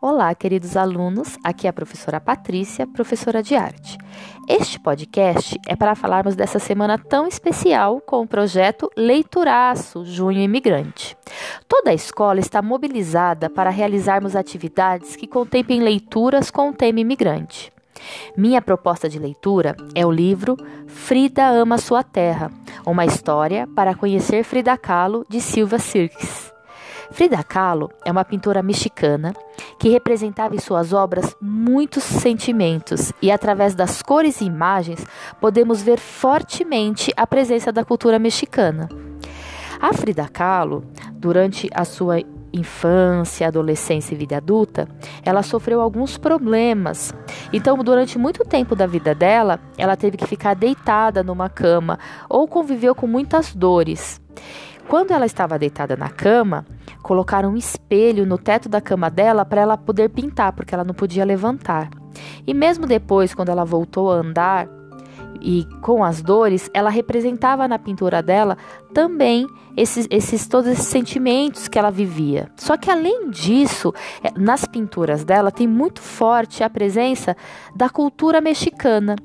Olá, queridos alunos. Aqui é a professora Patrícia, professora de arte. Este podcast é para falarmos dessa semana tão especial com o projeto Leituraço Junho Imigrante. Toda a escola está mobilizada para realizarmos atividades que contemplem leituras com o tema imigrante. Minha proposta de leitura é o livro Frida Ama Sua Terra, uma história para conhecer Frida Kahlo de Silva Sirks. Frida Kahlo é uma pintora mexicana que representava em suas obras muitos sentimentos e através das cores e imagens podemos ver fortemente a presença da cultura mexicana. A Frida Kahlo, durante a sua infância, adolescência e vida adulta, ela sofreu alguns problemas. Então, durante muito tempo da vida dela, ela teve que ficar deitada numa cama ou conviveu com muitas dores. Quando ela estava deitada na cama, colocaram um espelho no teto da cama dela para ela poder pintar, porque ela não podia levantar. E mesmo depois, quando ela voltou a andar e com as dores, ela representava na pintura dela também esses, esses todos esses sentimentos que ela vivia. Só que além disso, é, nas pinturas dela tem muito forte a presença da cultura mexicana.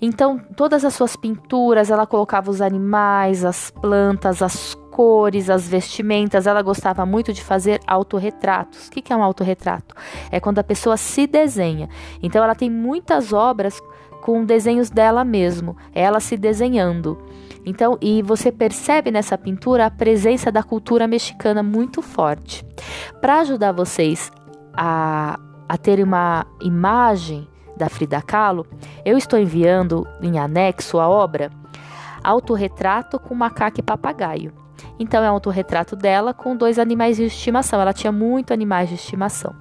Então, todas as suas pinturas, ela colocava os animais, as plantas, as cores, as vestimentas. Ela gostava muito de fazer autorretratos. O que é um autorretrato? É quando a pessoa se desenha. Então, ela tem muitas obras com desenhos dela mesmo, ela se desenhando. Então, e você percebe nessa pintura a presença da cultura mexicana muito forte. Para ajudar vocês a, a ter uma imagem da Frida Kahlo, eu estou enviando em anexo a obra Autorretrato com Macaco e Papagaio. Então é um autorretrato dela com dois animais de estimação. Ela tinha muito animais de estimação.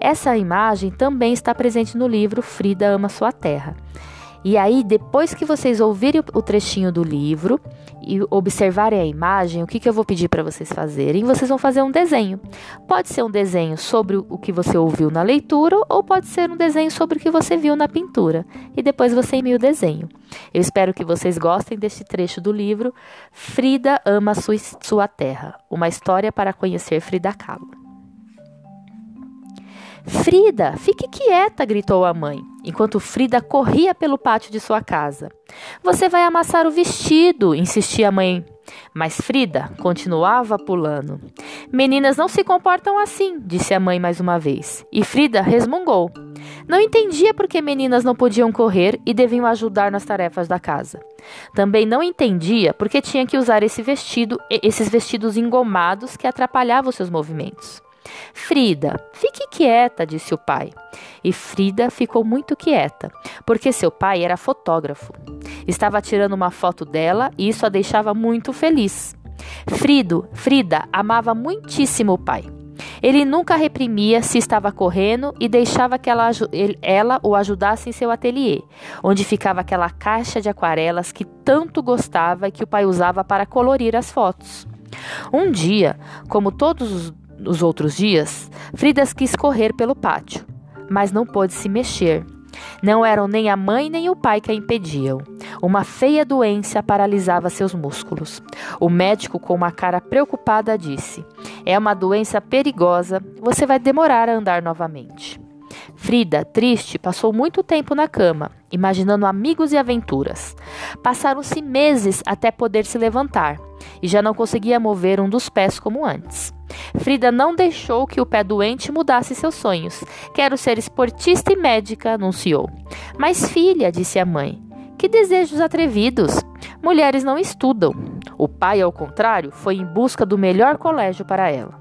Essa imagem também está presente no livro Frida Ama Sua Terra. E aí, depois que vocês ouvirem o trechinho do livro e observarem a imagem, o que, que eu vou pedir para vocês fazerem? Vocês vão fazer um desenho. Pode ser um desenho sobre o que você ouviu na leitura ou pode ser um desenho sobre o que você viu na pintura. E depois você envia o desenho. Eu espero que vocês gostem deste trecho do livro Frida Ama Sua, Sua Terra Uma História para Conhecer Frida Kahlo. Frida, fique quieta, gritou a mãe, enquanto Frida corria pelo pátio de sua casa. Você vai amassar o vestido, insistia a mãe. Mas Frida continuava pulando. Meninas não se comportam assim, disse a mãe mais uma vez. E Frida resmungou. Não entendia por que meninas não podiam correr e deviam ajudar nas tarefas da casa. Também não entendia por que tinha que usar esse vestido, esses vestidos engomados que atrapalhavam seus movimentos. Frida, fique quieta, disse o pai. E Frida ficou muito quieta, porque seu pai era fotógrafo. Estava tirando uma foto dela e isso a deixava muito feliz. Frido, Frida amava muitíssimo o pai. Ele nunca reprimia se estava correndo e deixava que ela, ela, o ajudasse em seu ateliê, onde ficava aquela caixa de aquarelas que tanto gostava e que o pai usava para colorir as fotos. Um dia, como todos os nos outros dias, Fridas quis correr pelo pátio, mas não pôde se mexer. Não eram nem a mãe nem o pai que a impediam. Uma feia doença paralisava seus músculos. O médico, com uma cara preocupada, disse: É uma doença perigosa, você vai demorar a andar novamente. Frida, triste, passou muito tempo na cama, imaginando amigos e aventuras. Passaram-se meses até poder se levantar e já não conseguia mover um dos pés como antes. Frida não deixou que o pé doente mudasse seus sonhos. Quero ser esportista e médica, anunciou. Mas, filha, disse a mãe, que desejos atrevidos! Mulheres não estudam. O pai, ao contrário, foi em busca do melhor colégio para ela.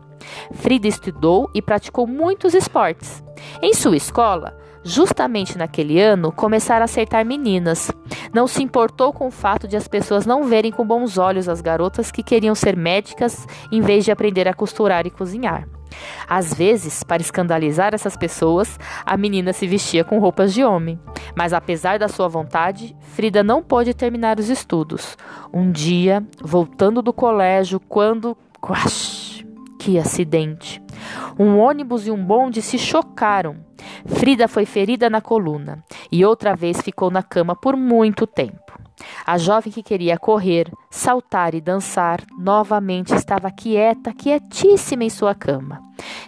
Frida estudou e praticou muitos esportes. Em sua escola, justamente naquele ano, começaram a aceitar meninas. Não se importou com o fato de as pessoas não verem com bons olhos as garotas que queriam ser médicas em vez de aprender a costurar e cozinhar. Às vezes, para escandalizar essas pessoas, a menina se vestia com roupas de homem. Mas apesar da sua vontade, Frida não pôde terminar os estudos. Um dia, voltando do colégio, quando. Quash, que acidente! Um ônibus e um bonde se chocaram. Frida foi ferida na coluna e outra vez ficou na cama por muito tempo. A jovem que queria correr, saltar e dançar novamente estava quieta, quietíssima em sua cama.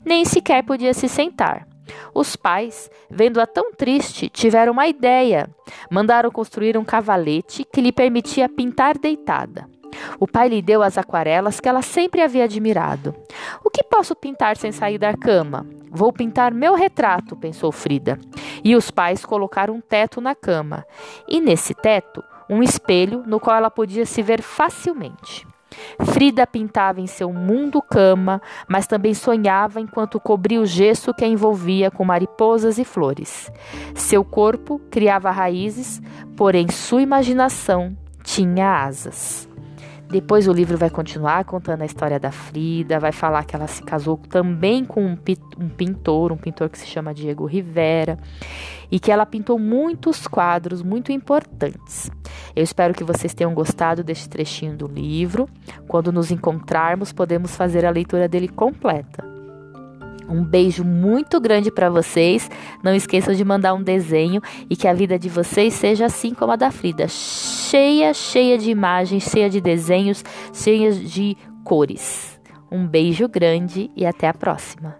nem sequer podia se sentar. Os pais, vendo-a tão triste, tiveram uma ideia. Mandaram construir um cavalete que lhe permitia pintar deitada. O pai lhe deu as aquarelas que ela sempre havia admirado. O que posso pintar sem sair da cama? Vou pintar meu retrato, pensou Frida. E os pais colocaram um teto na cama. E nesse teto, um espelho no qual ela podia se ver facilmente. Frida pintava em seu mundo cama, mas também sonhava enquanto cobria o gesso que a envolvia com mariposas e flores. Seu corpo criava raízes, porém sua imaginação tinha asas. Depois o livro vai continuar contando a história da Frida, vai falar que ela se casou também com um, um, pintor, um pintor que se chama Diego Rivera, e que ela pintou muitos quadros muito importantes. Eu espero que vocês tenham gostado deste trechinho do livro. Quando nos encontrarmos, podemos fazer a leitura dele completa. Um beijo muito grande para vocês. Não esqueçam de mandar um desenho e que a vida de vocês seja assim como a da Frida, cheia, cheia de imagens, cheia de desenhos, cheia de cores. Um beijo grande e até a próxima.